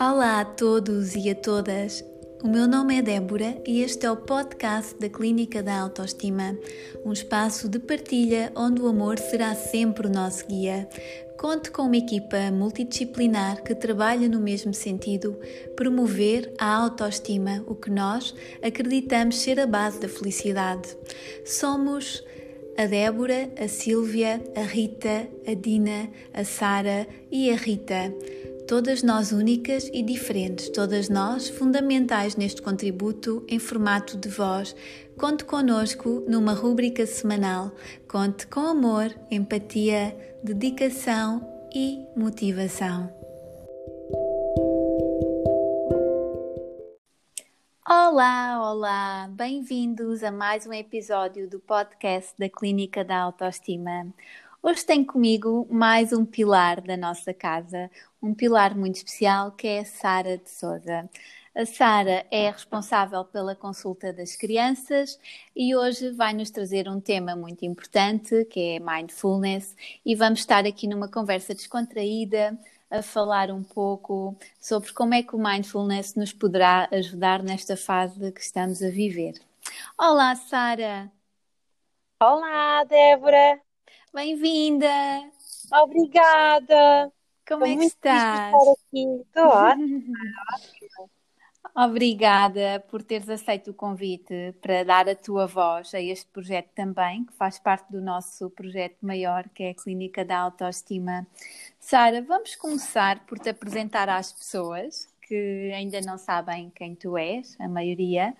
Olá a todos e a todas. O meu nome é Débora e este é o podcast da Clínica da Autoestima, um espaço de partilha onde o amor será sempre o nosso guia. Conto com uma equipa multidisciplinar que trabalha no mesmo sentido, promover a autoestima, o que nós acreditamos ser a base da felicidade. Somos a Débora, a Sílvia, a Rita, a Dina, a Sara e a Rita todas nós únicas e diferentes, todas nós fundamentais neste contributo em formato de voz. Conte conosco numa rúbrica semanal. Conte com amor, empatia, dedicação e motivação. Olá, olá! Bem-vindos a mais um episódio do podcast da Clínica da Autoestima. Hoje tenho comigo mais um pilar da nossa casa, um pilar muito especial que é a Sara de Souza. A Sara é responsável pela consulta das crianças e hoje vai nos trazer um tema muito importante que é mindfulness e vamos estar aqui numa conversa descontraída a falar um pouco sobre como é que o mindfulness nos poderá ajudar nesta fase que estamos a viver. Olá, Sara! Olá, Débora! Bem-vinda! Obrigada! Como é que estás? Estou ótima. Obrigada por teres aceito o convite para dar a tua voz a este projeto também, que faz parte do nosso projeto maior, que é a Clínica da Autoestima. Sara, vamos começar por te apresentar às pessoas que ainda não sabem quem tu és, a maioria.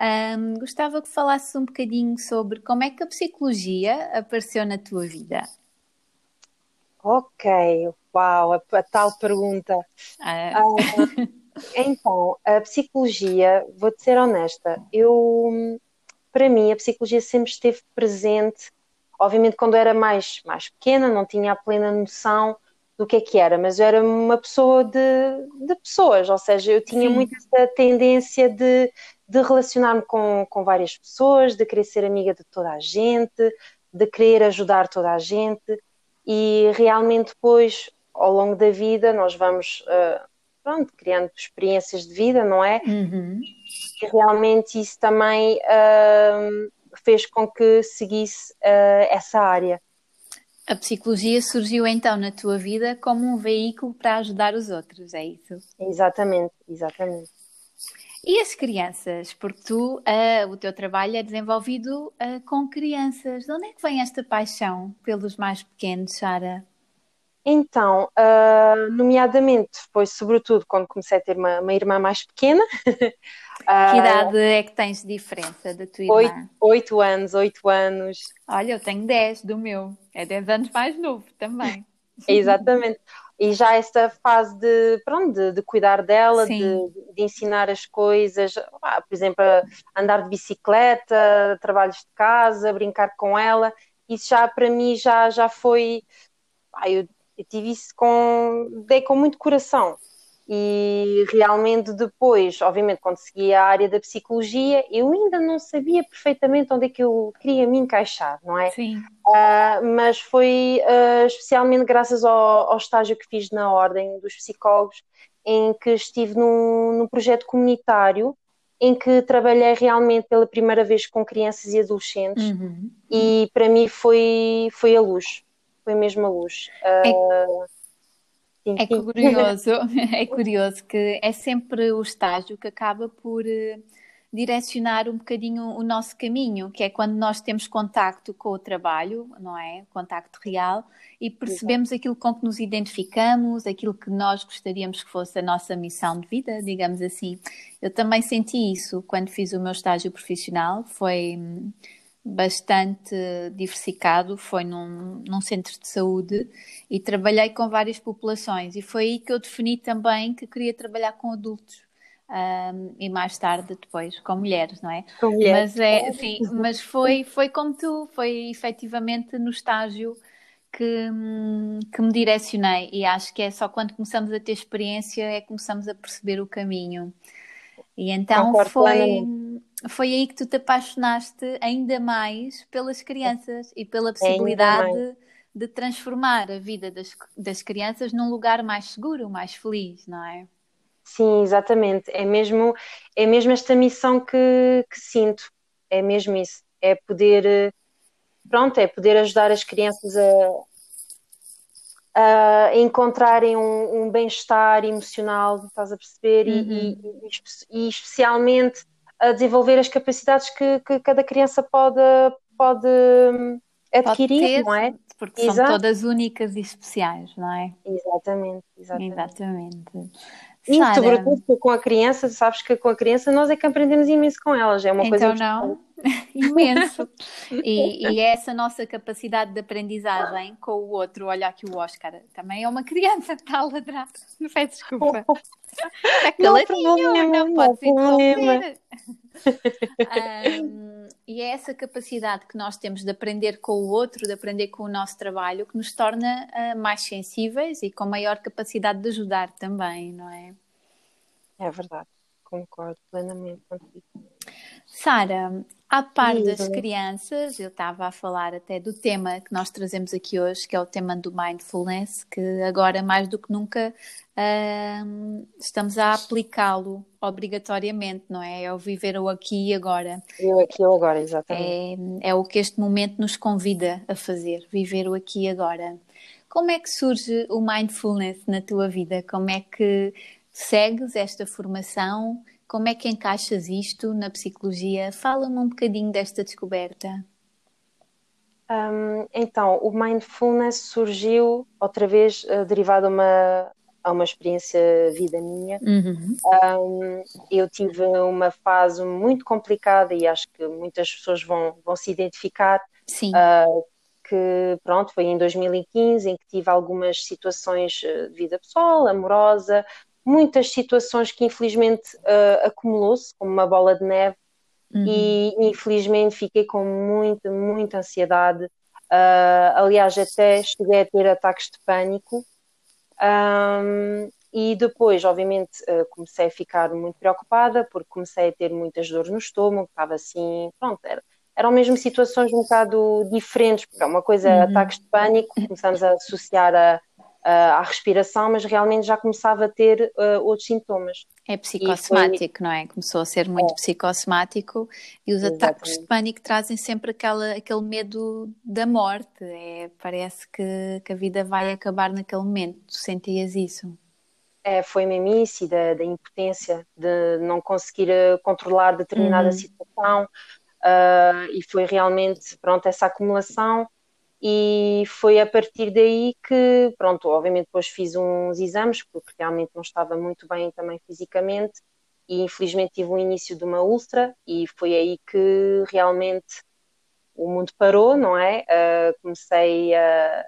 Um, gostava que falasses um bocadinho sobre como é que a psicologia apareceu na tua vida. Ok, uau, a, a tal pergunta. Ah, Ah, então, a psicologia, vou-te ser honesta, eu, para mim, a psicologia sempre esteve presente, obviamente quando eu era mais, mais pequena, não tinha a plena noção do que é que era, mas eu era uma pessoa de, de pessoas, ou seja, eu tinha Sim. muito essa tendência de, de relacionar-me com, com várias pessoas, de querer ser amiga de toda a gente, de querer ajudar toda a gente, e realmente depois, ao longo da vida, nós vamos, ah, pronto, criando experiências de vida, não é? uhum. E realmente isso também ahm, fez com que seguisse ah, essa área. A psicologia surgiu então na tua vida como um veículo para ajudar os outros, é isso? Exatamente, exatamente. E as crianças? Porque tu, ah, o teu trabalho é desenvolvido ah, com crianças. De onde é que vem esta paixão pelos mais pequenos, Sara? Então, ah, nomeadamente, foi sobretudo quando comecei a ter uma, uma irmã mais pequena, Que idade é que tens de diferença da tua oito, irmã? oito anos, oito anos, Olha, eu tenho 10 do meu. É 10 anos mais novo também. exatamente. E já esta fase de, pronto, de, de cuidar dela, de, Sim. Ensinar as coisas, ah, por exemplo, andar de bicicleta, trabalhos de casa, brincar com ela, isso já para mim já, já foi, ah, eu, eu tive isso com, dei com muito coração. E realmente depois, obviamente, quando segui a área da psicologia, eu ainda não sabia perfeitamente onde é que eu queria me encaixar, não é? Sim. Uh, mas foi uh, especialmente graças ao, ao, estágio que fiz na Ordem dos Psicólogos, em que estive num, num, projeto comunitário em que trabalhei realmente pela primeira vez com crianças e adolescentes Uhum. e para mim foi, foi a luz, foi mesmo a luz. Uh, sim, É sim. curioso, é curioso que é sempre o estágio que acaba por eh, direcionar um bocadinho o nosso caminho, que é quando nós temos contacto com o trabalho, não é? Contacto real, e percebemos aquilo com que nos identificamos, aquilo que nós gostaríamos que fosse a nossa missão de vida, digamos assim. Eu também senti isso quando fiz o meu estágio profissional, foi hum, bastante diversificado, foi num, num centro de saúde e trabalhei com várias populações e foi aí que eu defini também que queria trabalhar com adultos. Um, e mais tarde depois com mulheres, não é? Com mulheres. Mas é, sim, mas foi, foi como tu, foi efetivamente no estágio que, hum, que me direcionei e acho que é só quando começamos a ter experiência é que começamos a perceber o caminho. E então Concordo foi, plenamente. foi aí que tu te apaixonaste ainda mais pelas crianças e pela possibilidade mais. de transformar a vida das, das crianças num lugar mais seguro, mais feliz, não é? Sim, exatamente. É mesmo, é mesmo esta missão que, que sinto. É mesmo isso. É poder, pronto, é poder ajudar as crianças a, a encontrarem um, um bem-estar emocional, estás a perceber? Uhum. E, e, e, especialmente a desenvolver as capacidades que, que cada criança pode, pode hum, adquirir, pode ter, não é? Porque Exato. são todas únicas e especiais, não é? Exatamente, exatamente. Exatamente. E Sara, sobretudo com a criança, sabes que com a criança nós é que aprendemos imenso com elas, é uma então coisa não, imenso. E, e é essa nossa capacidade de aprendizagem com o outro, olha aqui o Oscar, também é uma criança que está a ladrar, não faz desculpa. Está caladinho, não, não, não pode se interromper. um, e é essa capacidade que nós temos de aprender com o outro, de aprender com o nosso trabalho, que nos torna uh, mais sensíveis e com maior capacidade de ajudar também, não é? É verdade, concordo plenamente contigo. Sara, à par das crianças, eu estava a falar até do tema que nós trazemos aqui hoje, que é o tema do mindfulness, que agora mais do que nunca uh, estamos a aplicá-lo obrigatoriamente, não é? É o viver o aqui e agora. O aqui e agora, exatamente. É, é o que este momento nos convida a fazer, viver o aqui e agora. Como é que surge o mindfulness na tua vida? Como é que segues esta formação? Como é que encaixas isto na psicologia? Fala-me um bocadinho desta descoberta. Um, então, o mindfulness surgiu outra vez uh, derivado a uma, a uma experiência vida minha. Uhum. Um, eu tive uma fase muito complicada e acho que muitas pessoas vão, vão se identificar. Sim. Uh, que pronto, foi em 2015 em que tive algumas situações eh, de vida pessoal, amorosa, muitas situações que infelizmente uh, acumulou-se como uma bola de neve uhum. e infelizmente fiquei com muita, muita ansiedade. Uh, aliás, até cheguei a ter ataques de pânico. Um, e depois, obviamente, uh, comecei a ficar muito preocupada porque comecei a ter muitas dores no estômago, estava assim, pronto, era, eram mesmo situações um bocado diferentes, porque é uma coisa, uhum. ataques de pânico, começamos a associar a, à respiração, mas realmente já começava a ter uh, outros sintomas. É psicossomático, foi... não é? Começou a ser muito é. psicossomático e os Exatamente. ataques de pânico trazem sempre aquela, aquele medo da morte. É, parece que, que a vida vai acabar naquele momento. Tu sentias isso? É, foi mesmo isso, da, da impotência, de não conseguir uh, controlar determinada uhum. situação, uh, e foi realmente, pronto, essa acumulação e foi a partir daí que, pronto, obviamente depois fiz uns exames, porque realmente não estava muito bem também fisicamente, e infelizmente tive o início de uma úlcera, e foi aí que realmente o mundo parou, não é? Uh, comecei a,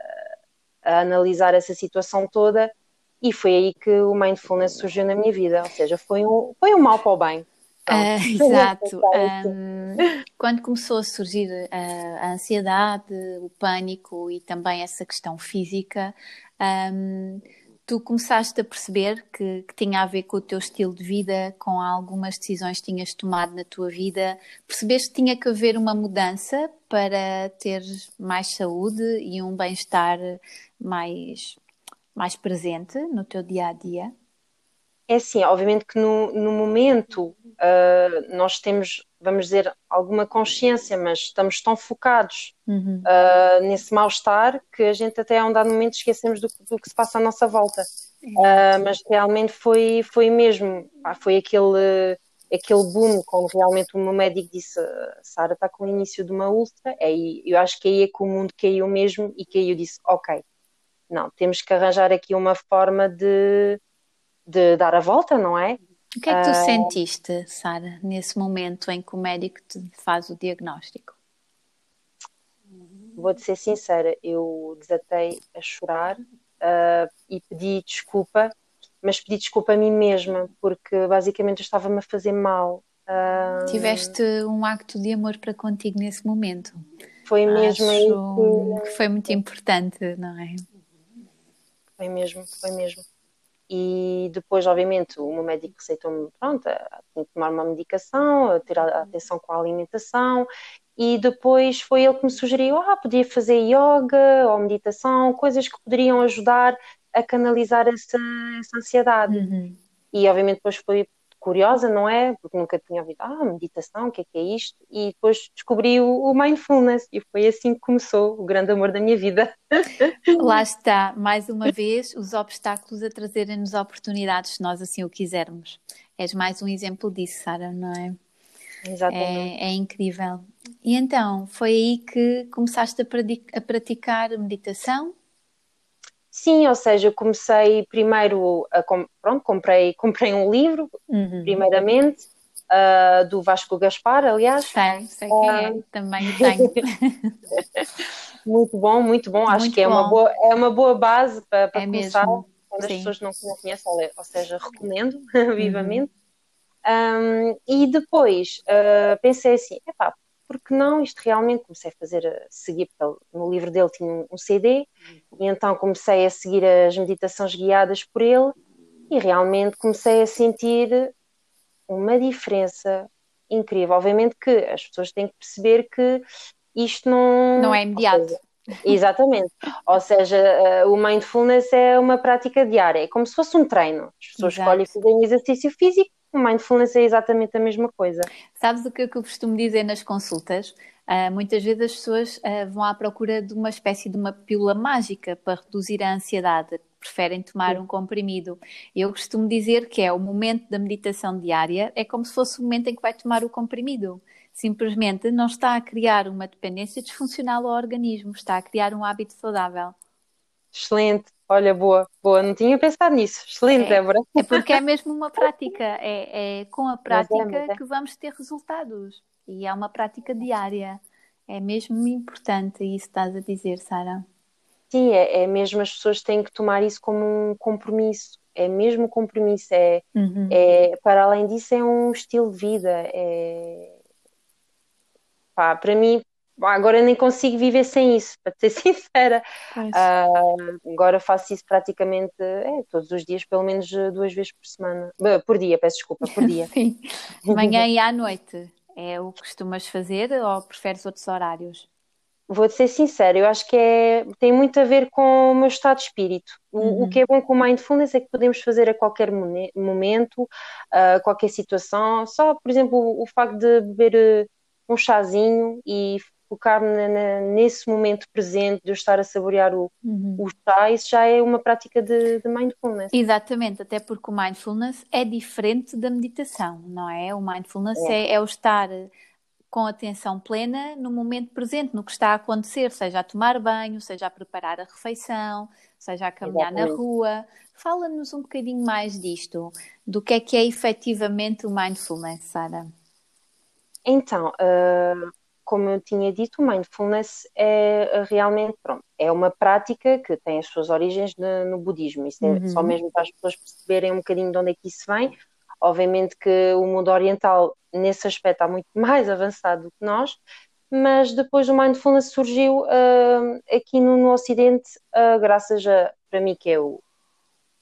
a, analisar essa situação toda, e foi aí que o mindfulness surgiu na minha vida, ou seja, foi um, foi um mal para o bem. Uh, exato. Um, quando começou a surgir a, a, ansiedade, o pânico e também essa questão física, um, tu começaste a perceber que, que, tinha a ver com o teu estilo de vida, com algumas decisões que tinhas tomado na tua vida. Percebeste que tinha que haver uma mudança para ter mais saúde e um bem-estar mais, mais presente no teu dia a dia? É assim, obviamente que no, no momento uh, nós temos, vamos dizer, alguma consciência, mas estamos tão focados uhum. uh, nesse mal-estar que a gente até a um dado momento esquecemos do, do que se passa à nossa volta. Uh, mas realmente foi, foi mesmo, foi aquele, aquele boom, como realmente o meu médico disse, Sara está com o início de uma úlcera, é aí, eu acho que aí é que o mundo caiu mesmo e que aí eu disse, ok, não, temos que arranjar aqui uma forma de de dar a volta, não é? O que é que tu uh... sentiste, Sara, nesse momento em que o médico te faz o diagnóstico? Vou-te ser sincera, eu desatei a chorar uh, e pedi desculpa, mas pedi desculpa a mim mesma, porque basicamente eu estava-me a fazer mal. Uh... Tiveste um acto de amor para contigo nesse momento. Foi mesmo aí que... que foi muito importante, não é? Foi mesmo, foi mesmo e depois, obviamente, o meu médico receitou-me, pronto, tinha que tomar uma medicação, ter atenção com a alimentação, e depois foi ele que me sugeriu, ah, podia fazer yoga ou meditação, coisas que poderiam ajudar a canalizar essa, essa ansiedade. Uhum. e obviamente depois foi curiosa, não é? Porque nunca tinha ouvido, ah, meditação, o que é que é isto? E depois descobri o, o mindfulness e foi assim que começou o grande amor da minha vida. Lá está, mais uma vez, os obstáculos a trazerem-nos oportunidades, se nós assim o quisermos. És mais um exemplo disso, Sara, não é? Exatamente. É, é, incrível. E então, foi aí que começaste a, praticar meditação? Sim, ou seja, comecei primeiro a pronto, comprei, comprei um livro, uhum. primeiramente, uh, do Vasco Gaspar, aliás. Sei, sei quem uh, é, ah, também tenho. muito bom, muito bom. Acho muito que é uma, boa, é uma boa base para, para é começar mesmo. quando Sim. as pessoas não conhecem, ou seja, recomendo vivamente. Uhum. Um, e depois uh, pensei assim, epá, porque não, isto realmente comecei a fazer, a seguir, porque no livro dele tinha um, CD, e então comecei a seguir as meditações guiadas por ele, e realmente comecei a sentir uma diferença incrível. Obviamente que as pessoas têm que perceber que isto não... Não é imediato. Exatamente. Ou seja, eh, o mindfulness é uma prática diária, é como se fosse um treino. As pessoas Exato. escolhem fazer um exercício físico, o mindfulness é exatamente a mesma coisa. Sabes o que, eu costumo dizer nas consultas? Uh, muitas vezes as pessoas uh, vão à procura de uma espécie de uma pílula mágica para reduzir a ansiedade, preferem tomar um comprimido. Eu costumo dizer que é o momento da meditação diária, é como se fosse o momento em que vai tomar o comprimido. Simplesmente não está a criar uma dependência disfuncional ao organismo, está a criar um hábito saudável. Excelente. Olha, boa, boa, não tinha pensado nisso. Excelente, é, Débora. É porque é mesmo uma prática, é, é com a prática é, que vamos ter resultados. E é uma prática diária. É mesmo importante isso que estás a dizer, Sara. Sim, é, é mesmo, as pessoas têm que tomar isso como um compromisso. É mesmo compromisso. É, uhum. é, para além disso, é um estilo de vida. É, pá, para mim, agora nem consigo viver sem isso, para ser sincera. Uh, agora faço isso praticamente é, todos os dias, pelo menos duas vezes por semana. Por dia, peço desculpa, por dia. Sim. Manhã e à noite. É o que costumas fazer ou preferes outros horários? Vou-te ser sincera, eu acho que é, tem muito a ver com o meu estado de espírito. O, uhum. o que é bom com o mindfulness é que podemos fazer a qualquer momento, a qualquer situação. Só, por exemplo, o, o facto de beber uh, um chazinho e focar-me nesse momento presente de eu estar a saborear o, uhum. o chá, isso já é uma prática de, de, mindfulness. Exatamente, até porque o mindfulness é diferente da meditação, não é? O mindfulness é, é, é o estar com atenção plena no momento presente, no que está a acontecer, seja a tomar banho, seja a preparar a refeição, seja a caminhar Exatamente. na rua. Fala-nos um bocadinho mais disto, do que é que é efetivamente o mindfulness, Sara. Então, uh, como eu tinha dito, o mindfulness é eh, realmente, pronto, é uma prática que tem as suas origens no, no budismo. Isso é uhum. só mesmo para as pessoas perceberem um bocadinho de onde é que isso vem. Obviamente que o mundo oriental, nesse aspecto, está muito mais avançado do que nós, mas depois o mindfulness surgiu uh, aqui no, no Ocidente, uh, graças a, para mim, que é o,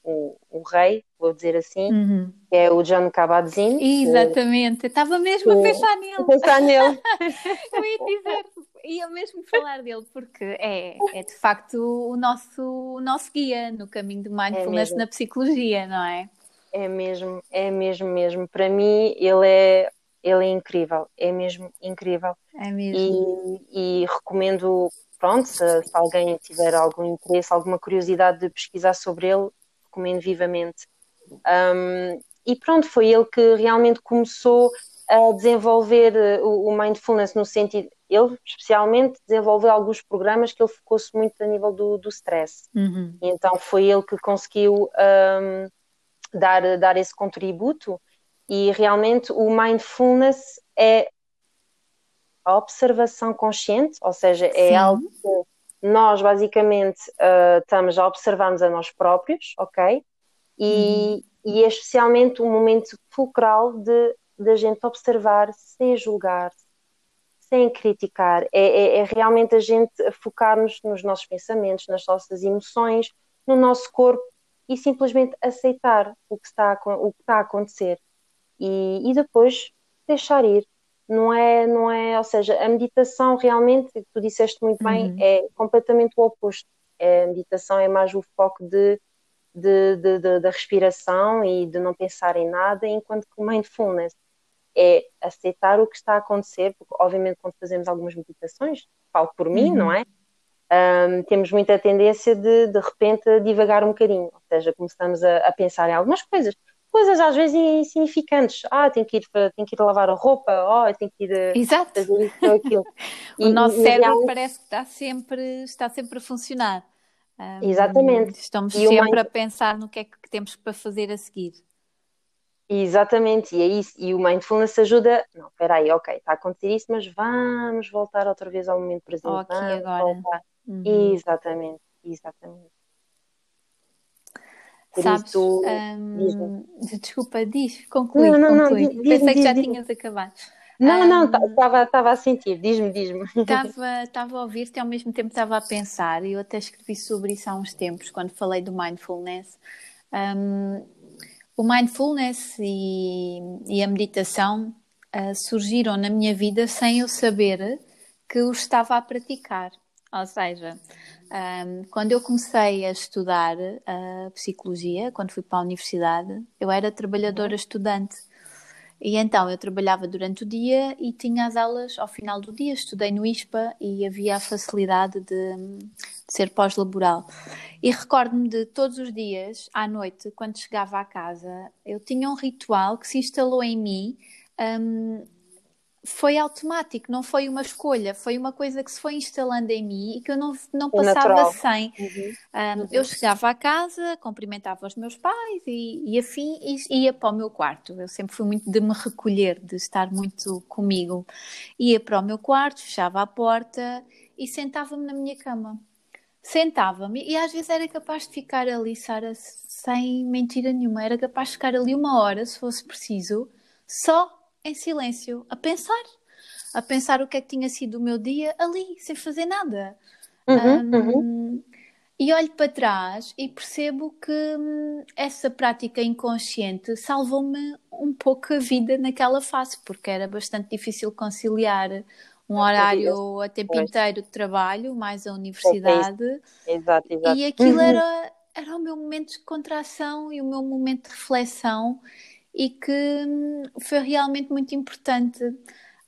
o, o rei, vou dizer assim, uhum. que é o John Kabat-Zinn. Exatamente, que, estava mesmo a pensar nele. A pensar nele. eu ia dizer, ia mesmo falar dele, porque é, é de facto o nosso, o nosso guia no caminho do mindfulness é na psicologia, não é? É mesmo, é mesmo, mesmo. Para mim, ele é, ele é incrível, é mesmo incrível. É mesmo. E, e recomendo, pronto, se, se alguém tiver algum interesse, alguma curiosidade de pesquisar sobre ele, recomendo vivamente. Um, e pronto, foi ele que realmente começou a desenvolver uh, o, o mindfulness no sentido, ele especialmente desenvolveu alguns programas que ele focou-se muito a nível do, do stress. Uhum. E então foi ele que conseguiu um, dar, dar esse contributo e realmente o mindfulness é a observação consciente, ou seja, é Sim. algo nós basicamente uh, estamos a observarmos a nós próprios, ok? E, uhum. e é especialmente um momento fulcral de, de a gente observar sem julgar, sem criticar. É, é, é realmente a gente focar-nos nos nossos pensamentos, nas nossas emoções, no nosso corpo e simplesmente aceitar o que está a, o que está a acontecer e, e depois deixar ir. Não é, não é, ou seja, a meditação realmente, tu disseste muito bem, uhum. é completamente o oposto. É, a meditação é mais o foco de de, de, de, da respiração e de não pensar em nada, enquanto que o mindfulness é aceitar o que está a acontecer, porque obviamente quando fazemos algumas meditações, falo por mim, uhum. não é? Um, temos muita tendência de de repente divagar um bocadinho, ou seja, começamos a, a, pensar em algumas coisas, coisas às vezes insignificantes. Ah, tenho que ir, tenho que ir lavar a roupa, oh, tenho que ir eh, Exato. fazer isso ou aquilo. o e, nosso e, cérebro parece que está sempre, está sempre a funcionar. Um, Exatamente. Estamos e sempre a pensar no que é que temos para fazer a seguir. Exatamente, e é isso. E o mindfulness ajuda. Não, espera aí, ok, está a acontecer isso, mas vamos voltar outra vez ao momento presente. Oh, aqui agora. Uhum. Exatamente, exatamente. Por Sabes, isso, um, desculpa, diz, conclui, não, não, conclui. Não, diz, Pensei diz, que já diz, tinhas acabado. Não, um, não, estava tá, a sentir, diz-me, diz-me. Estava a ouvir-te e ao mesmo tempo estava a pensar, e eu até escrevi sobre isso há uns tempos, quando falei do mindfulness. Um, o mindfulness e, e a meditação uh, surgiram na minha vida sem eu saber que os estava a praticar. Ou seja, um, quando eu comecei a estudar a psicologia, quando fui para a universidade, eu era trabalhadora estudante. E então eu trabalhava durante o dia e tinha as aulas ao final do dia. Estudei no ISPA e havia a facilidade de, de ser pós-laboral. E recordo-me de todos os dias, à noite, quando chegava à casa, eu tinha um ritual que se instalou em mim. Um, foi automático, não foi uma escolha, foi uma coisa que se foi instalando em mim e que eu não, não é passava natural. sem. Uhum. Um, uhum. Eu chegava à casa, cumprimentava os meus pais e, e afim e ia para o meu quarto. Eu sempre fui muito de me recolher, de estar muito comigo. Ia para o meu quarto, fechava a porta e sentava-me na minha cama. Sentava-me e às vezes era capaz de ficar ali, Sara, sem mentira nenhuma, era capaz de ficar ali uma hora, se fosse preciso, só em silêncio, a pensar, a pensar o que é que tinha sido o meu dia ali, sem fazer nada. Uhum, um, uhum. E olho para trás e percebo que hum, essa prática inconsciente salvou-me um pouco a vida naquela fase, porque era bastante difícil conciliar um horário a tempo inteiro de trabalho, mais a universidade. Exato, exato. E aquilo uhum. era, era o meu momento de contração e o meu momento de reflexão e que hum, foi realmente muito importante.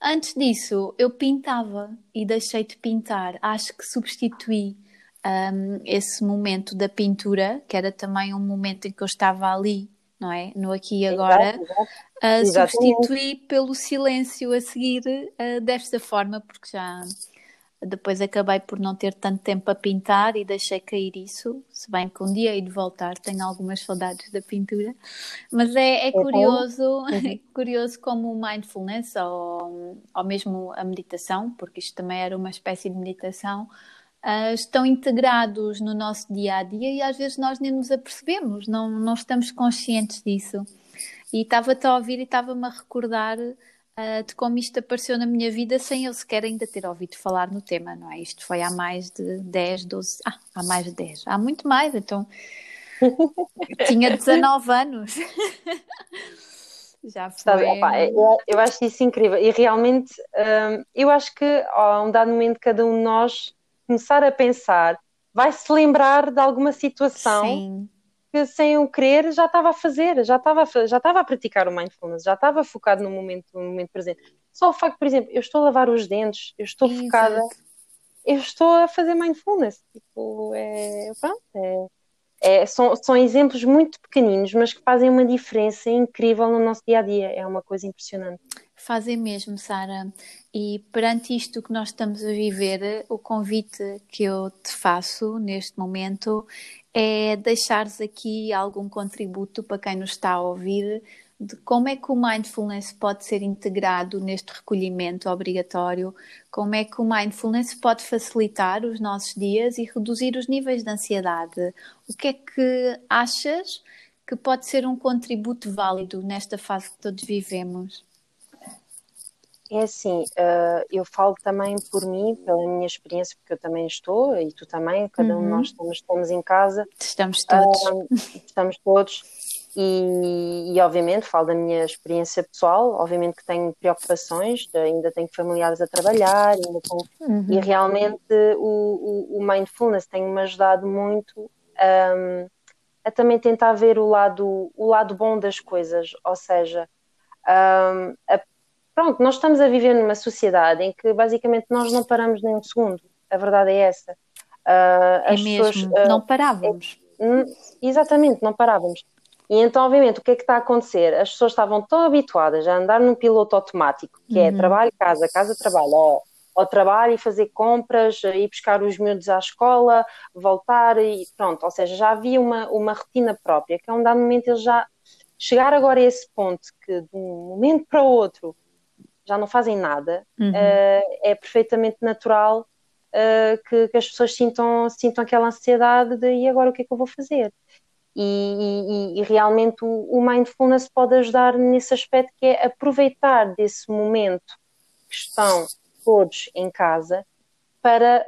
Antes disso, eu pintava e deixei de pintar. Acho que substituí um, esse momento da pintura, que era também um momento em que eu estava ali, não é? No aqui e agora, uh, substituí pelo silêncio a seguir uh, desta forma, porque já depois acabei por não ter tanto tempo a pintar e deixei cair isso, se bem que um dia hei de voltar, tenho algumas saudades da pintura. Mas é, é curioso, uhum. é curioso como o mindfulness ou, ou mesmo a meditação, porque isto também era uma espécie de meditação, uh, estão integrados no nosso dia a dia e às vezes nós nem nos apercebemos, não, não estamos conscientes disso. E estava-te a ouvir e estava-me a recordar uh, de como isto apareceu na minha vida sem eu sequer ainda ter ouvido falar no tema, não é? Isto foi há mais de 10, 12, ah, há mais de 10, há muito mais, então tinha 19 anos. Já foi. opa, eu, eu, acho isso incrível e realmente um, eu acho que a um dado momento cada um de nós começar a pensar vai se lembrar de alguma situação Sim que sem o querer já estava a fazer, já estava a, já estava a praticar o mindfulness, já estava focado no momento, no momento presente. Só o facto, por exemplo, eu estou a lavar os dentes, eu estou Exato. focada, eu estou a fazer mindfulness. Tipo, é, pronto, é, é, são, são exemplos muito pequeninos, mas que fazem uma diferença incrível no nosso dia a dia. É uma coisa impressionante. Fazem mesmo, Sara. E perante isto que nós estamos a viver, o convite que eu te faço neste momento é deixares aqui algum contributo para quem nos está a ouvir de como é que o mindfulness pode ser integrado neste recolhimento obrigatório, como é que o mindfulness pode facilitar os nossos dias e reduzir os níveis de ansiedade. O que é que achas que pode ser um contributo válido nesta fase que todos vivemos? É assim, uh, eu falo também por mim, pela minha experiência, porque eu também estou, e tu também, cada uhum. um de nós uhum. estamos, estamos em casa. Estamos todos. Uh, estamos todos. E, e, obviamente falo da minha experiência pessoal, obviamente que tenho preocupações, ainda tenho familiares a trabalhar, ainda tenho, uhum. e realmente o, o, o mindfulness tem-me ajudado muito um, a também tentar ver o lado, o lado bom das coisas, ou seja, um, a, pronto, nós estamos a viver numa sociedade em que basicamente nós não paramos nem um segundo, a verdade é essa. Uh, é mesmo, pessoas, uh, não parávamos. É, exatamente, não parávamos. E então, obviamente, o que é que está a acontecer? As pessoas estavam tão habituadas a andar num piloto automático, que é uhum. é trabalho, casa, casa, trabalho, ou, ao trabalho e fazer compras, ir buscar os miúdos à escola, voltar e pronto. Ou seja, já havia uma, uma rotina própria, que a um dado momento eles já chegar agora a esse ponto que de um momento para o outro já não fazem nada, uhum. uh, é perfeitamente natural uh, que, que, as pessoas sintam, sintam aquela ansiedade de e agora o que é que eu vou fazer? E, e, e, realmente o, o, mindfulness pode ajudar nesse aspecto que é aproveitar desse momento que estão todos em casa para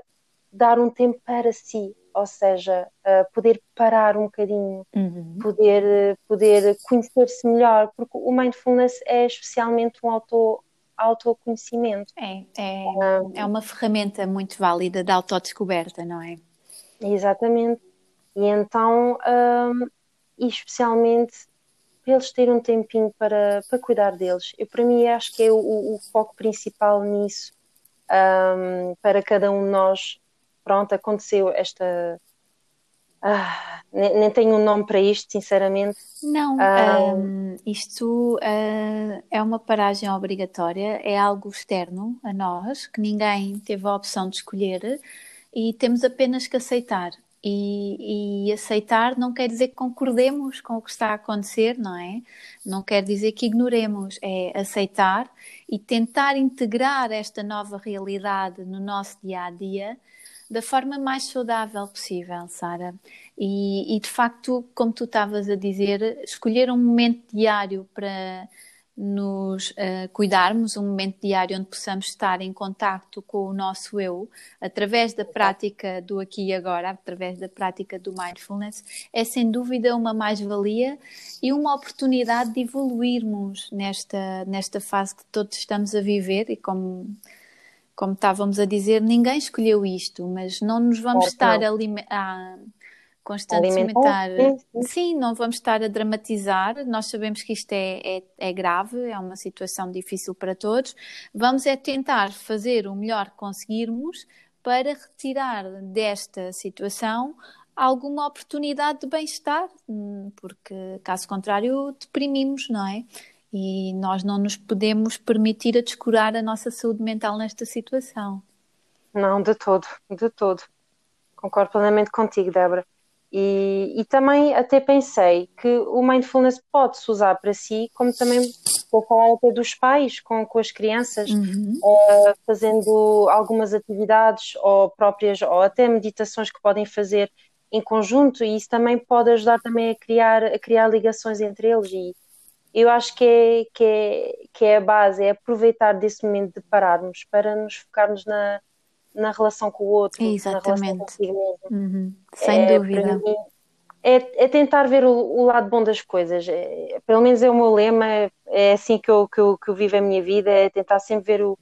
dar um tempo para si, ou seja, uh, poder parar um bocadinho, uhum. poder, poder conhecer-se melhor, porque o mindfulness é especialmente um auto, autoconhecimento. É, é, um, é uma ferramenta muito válida de autodescoberta, não é? Exatamente. E então, um, e especialmente para eles terem um tempinho para, para cuidar deles. Eu, para mim, acho que é o, o foco principal nisso. Um, para cada um de nós, pronto, aconteceu esta. Ah, nem, nem, tenho um nome para isto, sinceramente. Não, um, isto uh, é uma paragem obrigatória, é algo externo a nós, que ninguém teve a opção de escolher e temos apenas que aceitar. E, e, aceitar não quer dizer que concordemos com o que está a acontecer, não é? Não quer dizer que ignoremos, é aceitar e tentar integrar esta nova realidade no nosso dia a dia da forma mais saudável possível, Sara. E, e de facto, como tu estavas a dizer, escolher um momento diário para nos uh, cuidarmos, um momento diário onde possamos estar em contacto com o nosso eu, através da prática do aqui e agora, através da prática do mindfulness, é sem dúvida uma mais-valia e uma oportunidade de evoluirmos nesta, nesta fase que todos estamos a viver e como como estávamos a dizer, ninguém escolheu isto, mas não nos vamos estar a, a constantemente estar. Sim, não vamos estar a dramatizar. Nós sabemos que isto é, é, é, grave, é uma situação difícil para todos. Vamos é tentar fazer o melhor que conseguirmos para retirar desta situação alguma oportunidade de bem-estar, hum, porque caso contrário deprimimos, não é? E nós não nos podemos permitir a descurar a nossa saúde mental nesta situação. Não, de todo, de todo. Concordo plenamente contigo, Débora. E, e, também até pensei que o mindfulness pode-se usar para si, como também vou falar até dos pais com, com as crianças, uhum. uh, fazendo algumas atividades ou próprias, ou até meditações que podem fazer em conjunto, e isso também pode ajudar também a criar, a criar ligações entre eles. E eu acho que é, que, é, que é a base, é aproveitar desse momento de pararmos para nos focarmos na, na relação com o outro, Exatamente. Uhum. Sem é, dúvida. Mim, é, é, tentar ver o, o, lado bom das coisas. É, pelo menos é o meu lema, é assim que eu, que eu, que eu vivo a minha vida, é tentar sempre ver o,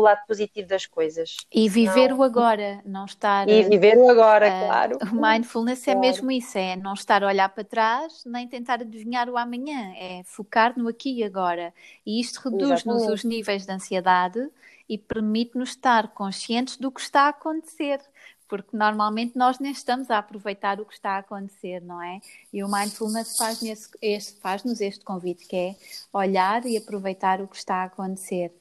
o lado positivo das coisas. E viver não... o agora, não estar. E viver o agora, uh, claro. O mindfulness é claro. é mesmo isso, é não estar a olhar para trás, nem tentar adivinhar o amanhã, é focar no aqui e agora. E isto reduz-nos os níveis de ansiedade e permite-nos estar conscientes do que está a acontecer, porque normalmente nós nem estamos a aproveitar o que está a acontecer, não é? E o mindfulness faz-nos este, faz este convite, que é olhar e aproveitar o que está a acontecer.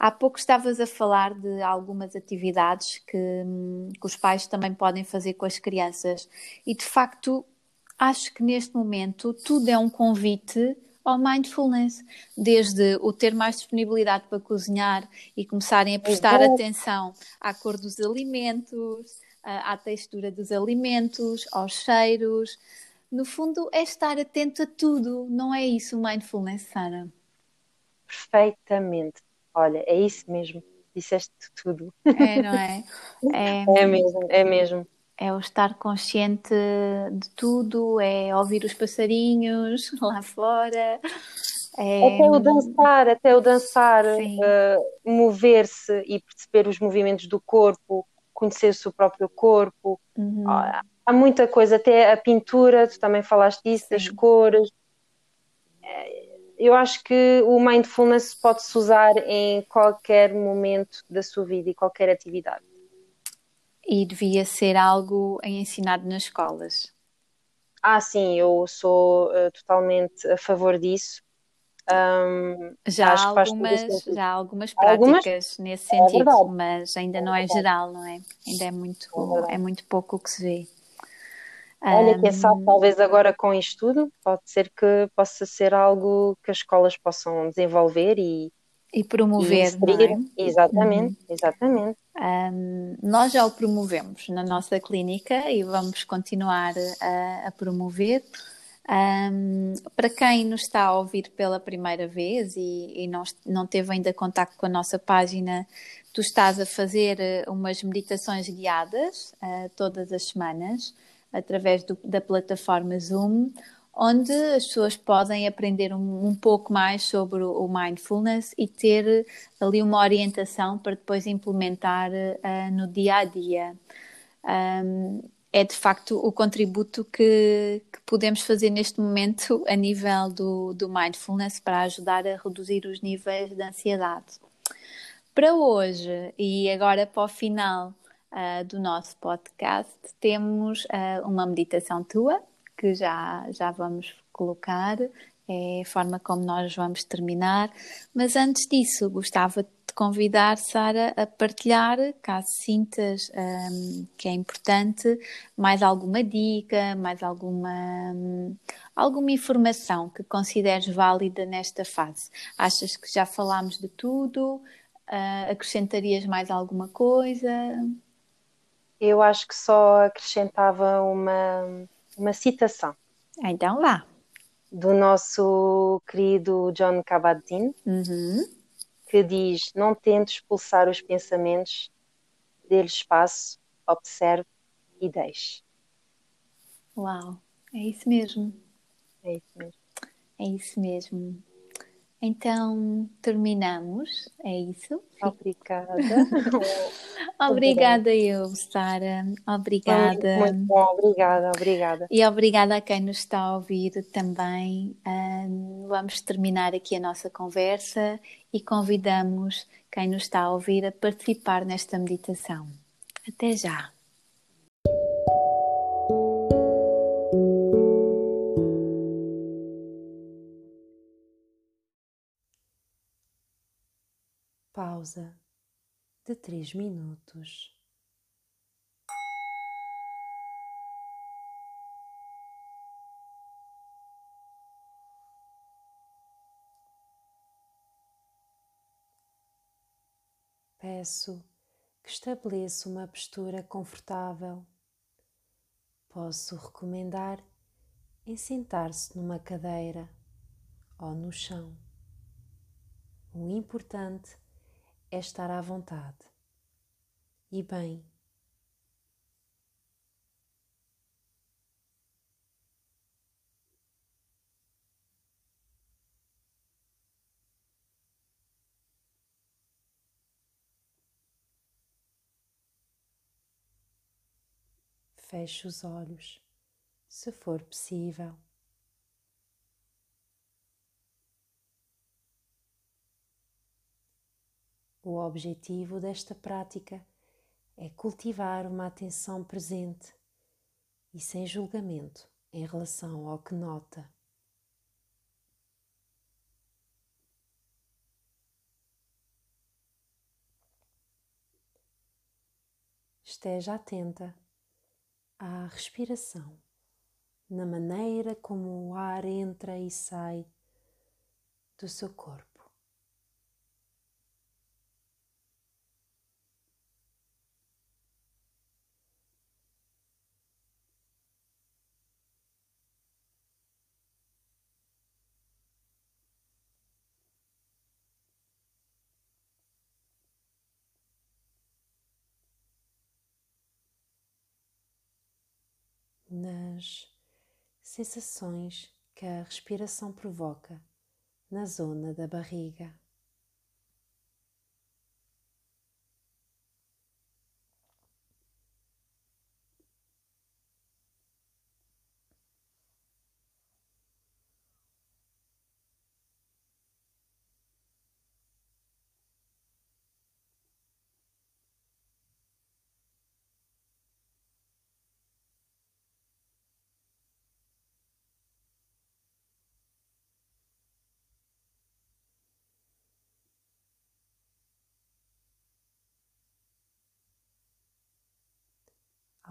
Há pouco estavas a falar de algumas atividades que, que os pais também podem fazer com as crianças, e de facto acho que neste momento tudo é um convite ao mindfulness, desde o ter mais disponibilidade para cozinhar e começarem a prestar uhum. atenção à cor dos alimentos, à textura dos alimentos, aos cheiros. No fundo, é estar atento a tudo, não é isso o mindfulness, Sara? Perfeitamente. Olha, é isso mesmo. Disseste tudo. É, não é? É, é mesmo, é mesmo é o estar consciente de tudo, é ouvir os passarinhos lá fora. É... Até o dançar, até o dançar, uh, mover-se e perceber os movimentos do corpo, conhecer o próprio corpo. Uhum. Há há muita coisa, até a pintura, tu também falaste disso, Sim. das cores. É, eu acho que o mindfulness pode-se usar em qualquer momento da sua vida e qualquer atividade. E devia ser algo ensinado nas escolas. Ah, sim, eu sou uh, totalmente a favor disso. Um, já, há algumas, já há algumas práticas algumas? nesse é sentido, é mas ainda é não é geral, não é? Ainda é muito, é, é muito pouco o que se vê. Olha, um, quem sabe, talvez agora com isto tudo, pode ser que possa ser algo que as escolas possam desenvolver e, e promover. E é? Exatamente, uhum. exatamente. Um, nós já o promovemos na nossa clínica e vamos continuar a, a promover. Um, para quem nos está a ouvir pela primeira vez e, e não, não teve ainda contato com a nossa página, tu estás a fazer eh, umas meditações guiadas uh, todas as semanas através do, da plataforma Zoom, onde as pessoas podem aprender um, um pouco mais sobre o, mindfulness e ter ali uma orientação para depois implementar uh, no dia a dia. Um, é de facto o contributo que, que, podemos fazer neste momento a nível do, do mindfulness para ajudar a reduzir os níveis de ansiedade. Para hoje e agora para o final uh, do nosso podcast, temos uh, uma meditação tua que já, já vamos colocar, é a forma como nós vamos terminar. Mas antes disso, gostava de te convidar, Sara, a partilhar, caso sintas um, que é importante, mais alguma dica, mais alguma, um, alguma informação que consideres válida nesta fase. Achas que já falámos de tudo? Uh, acrescentarias mais alguma coisa? Eu acho que só acrescentava uma uma citação. Então vá. Do nosso querido John Kabat-Zinn, uhum. que diz: Não tente expulsar os pensamentos, dê espaço, observe e deixe. Uau, é isso mesmo. É isso mesmo. É isso mesmo. Então terminamos, é isso? Obrigada. obrigada eu, Sara. Obrigada. Muito, bom, obrigada, obrigada. E obrigada a quem nos está a ouvir também. vamos terminar aqui a nossa conversa e convidamos quem nos está a ouvir a participar nesta meditação. Até já. Pausa de três minutos. Peço que estabeleça uma postura confortável. Posso recomendar em sentar-se numa cadeira ou no chão. O importante é estar à vontade e bem. Feche os olhos, se for possível. O objetivo desta prática é cultivar uma atenção presente e sem julgamento em relação ao que nota. Esteja atenta à respiração, na maneira como o ar entra e sai do seu corpo. Nas sensações que a respiração provoca na zona da barriga.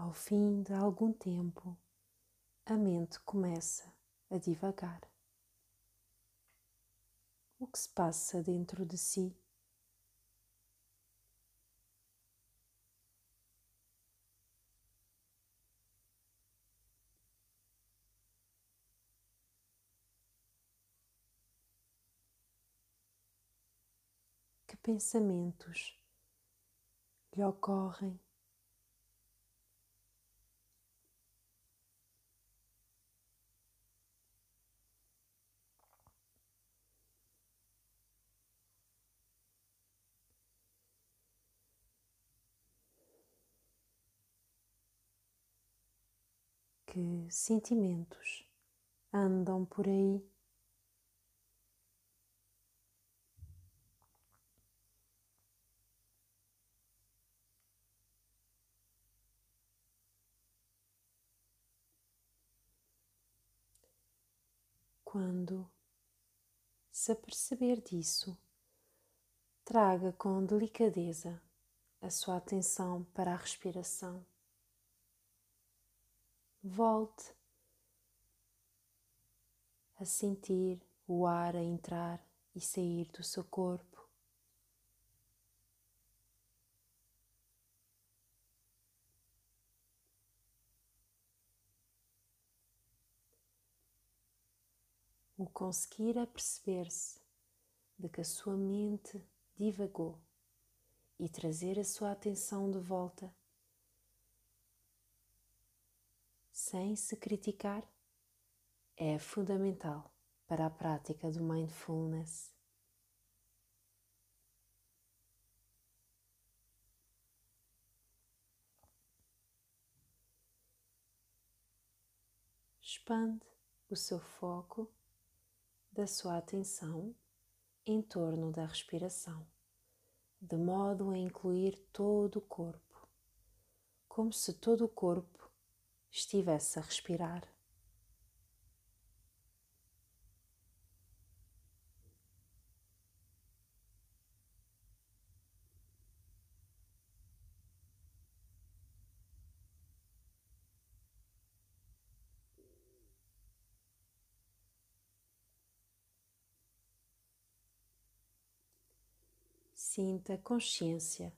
Ao fim de algum tempo, a mente começa a divagar. O que se passa dentro de si? Que pensamentos lhe ocorrem que sentimentos andam por aí. Quando se aperceber disso, traga com delicadeza a sua atenção para a respiração volte a sentir o ar a entrar e sair do seu corpo. O conseguir aperceber-se de que a sua mente divagou e trazer a sua atenção de volta sem se criticar é fundamental para a prática do mindfulness. Expande o seu foco da sua atenção em torno da respiração, de modo a incluir todo o corpo, como se todo o corpo estivesse a respirar. Sinta consciência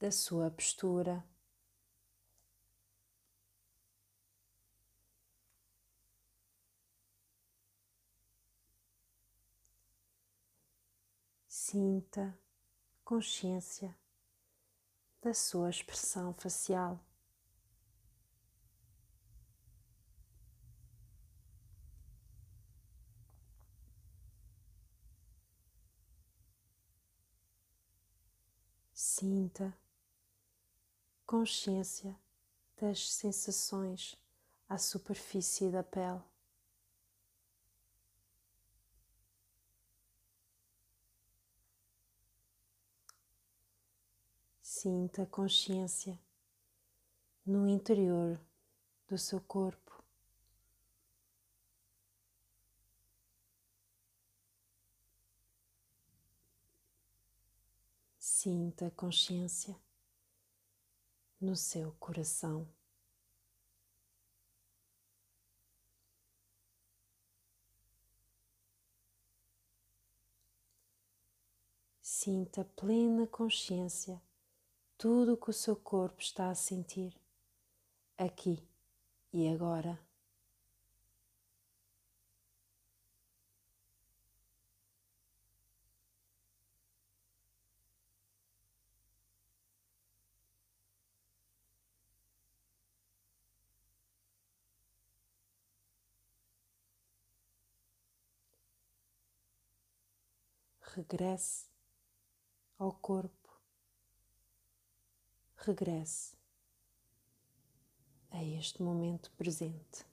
da sua postura. Sinta consciência da sua expressão facial. Sinta consciência das sensações à superfície da pele. Sinta a consciência no interior do seu corpo. Sinta a consciência no seu coração. Sinta plena consciência tudo o que o seu corpo está a sentir, aqui e agora. Regresse ao corpo regresse a este momento presente.